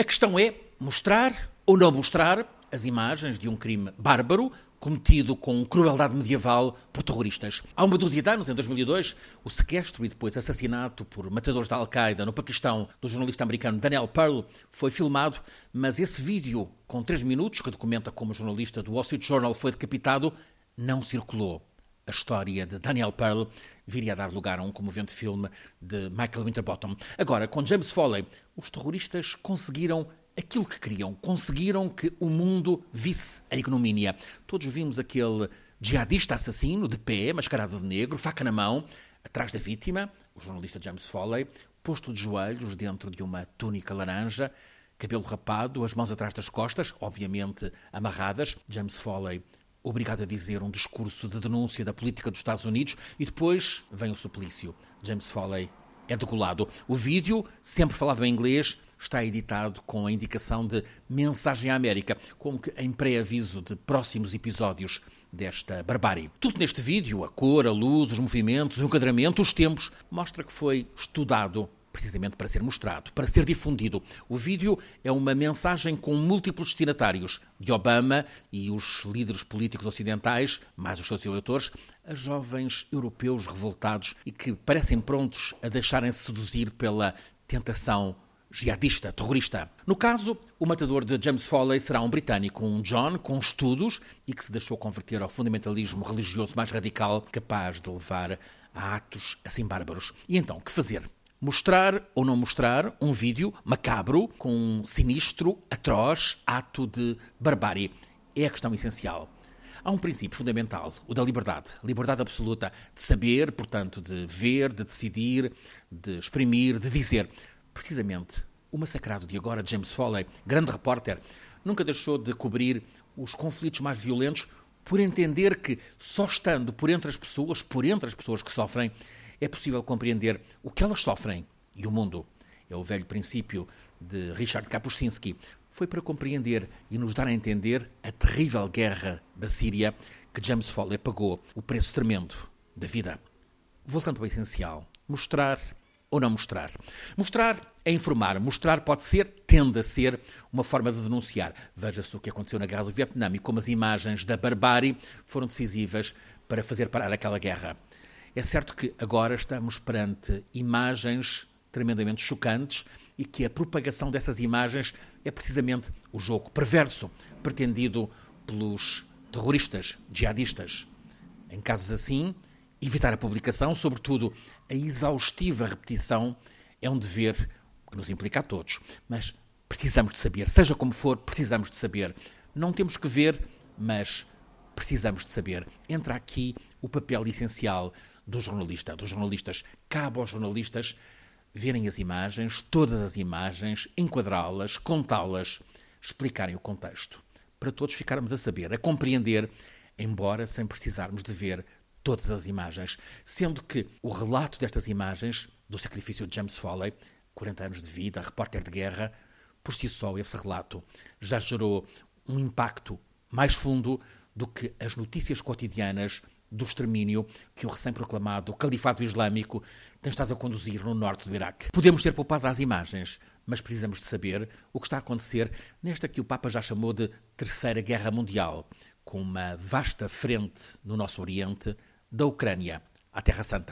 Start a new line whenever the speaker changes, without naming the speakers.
A questão é mostrar ou não mostrar as imagens de um crime bárbaro cometido com crueldade medieval por terroristas. Há uma dúzia de anos, em 2002, o sequestro e depois assassinato por matadores da Al-Qaeda no Paquistão do jornalista americano Daniel Pearl foi filmado, mas esse vídeo, com três minutos, que documenta como o jornalista do Wall Street Journal foi decapitado, não circulou. A história de Daniel Pearl viria a dar lugar a um comovente filme de Michael Winterbottom. Agora, com James Foley, os terroristas conseguiram aquilo que queriam. Conseguiram que o mundo visse a ignomínia. Todos vimos aquele jihadista assassino, de pé, mascarado de negro, faca na mão, atrás da vítima, o jornalista James Foley, posto de joelhos dentro de uma túnica laranja, cabelo rapado, as mãos atrás das costas, obviamente amarradas. James Foley obrigado a dizer um discurso de denúncia da política dos Estados Unidos e depois vem o suplício. James Foley é degolado. O vídeo, sempre falado em inglês, está editado com a indicação de Mensagem à América, como que em pré-aviso de próximos episódios desta barbárie. Tudo neste vídeo, a cor, a luz, os movimentos, o enquadramento, os tempos, mostra que foi estudado precisamente para ser mostrado, para ser difundido. O vídeo é uma mensagem com múltiplos destinatários, de Obama e os líderes políticos ocidentais, mais os seus eleitores, a jovens europeus revoltados e que parecem prontos a deixarem-se seduzir pela tentação jihadista, terrorista. No caso, o matador de James Foley será um britânico, um John com estudos e que se deixou converter ao fundamentalismo religioso mais radical, capaz de levar a atos assim bárbaros. E então, que fazer? Mostrar ou não mostrar um vídeo macabro com um sinistro, atroz ato de barbárie? É a questão essencial. Há um princípio fundamental, o da liberdade. Liberdade absoluta de saber, portanto, de ver, de decidir, de exprimir, de dizer. Precisamente, o massacrado de agora, James Foley, grande repórter, nunca deixou de cobrir os conflitos mais violentos por entender que só estando por entre as pessoas, por entre as pessoas que sofrem, é possível compreender o que elas sofrem e o mundo. É o velho princípio de Richard Kapuscinski. Foi para compreender e nos dar a entender a terrível guerra da Síria que James Foley pagou o preço tremendo da vida. Voltando ao essencial, mostrar ou não mostrar. Mostrar é informar. Mostrar pode ser, tende a ser, uma forma de denunciar. Veja-se o que aconteceu na Guerra do Vietnã e como as imagens da barbárie foram decisivas para fazer parar aquela guerra. É certo que agora estamos perante imagens tremendamente chocantes e que a propagação dessas imagens é precisamente o jogo perverso pretendido pelos terroristas, jihadistas. Em casos assim, Evitar a publicação, sobretudo a exaustiva repetição, é um dever que nos implica a todos. Mas precisamos de saber, seja como for, precisamos de saber. Não temos que ver, mas precisamos de saber. Entra aqui o papel essencial do jornalista, dos jornalistas. Cabe aos jornalistas verem as imagens, todas as imagens, enquadrá-las, contá-las, explicarem o contexto. Para todos ficarmos a saber, a compreender, embora sem precisarmos de ver todas as imagens, sendo que o relato destas imagens, do sacrifício de James Foley, 40 anos de vida, repórter de guerra, por si só esse relato já gerou um impacto mais fundo do que as notícias cotidianas do extermínio que o recém-proclamado Califado Islâmico tem estado a conduzir no norte do Iraque. Podemos ter poupados às imagens, mas precisamos de saber o que está a acontecer nesta que o Papa já chamou de Terceira Guerra Mundial, com uma vasta frente no nosso Oriente, da Ucrânia à Terra Santa.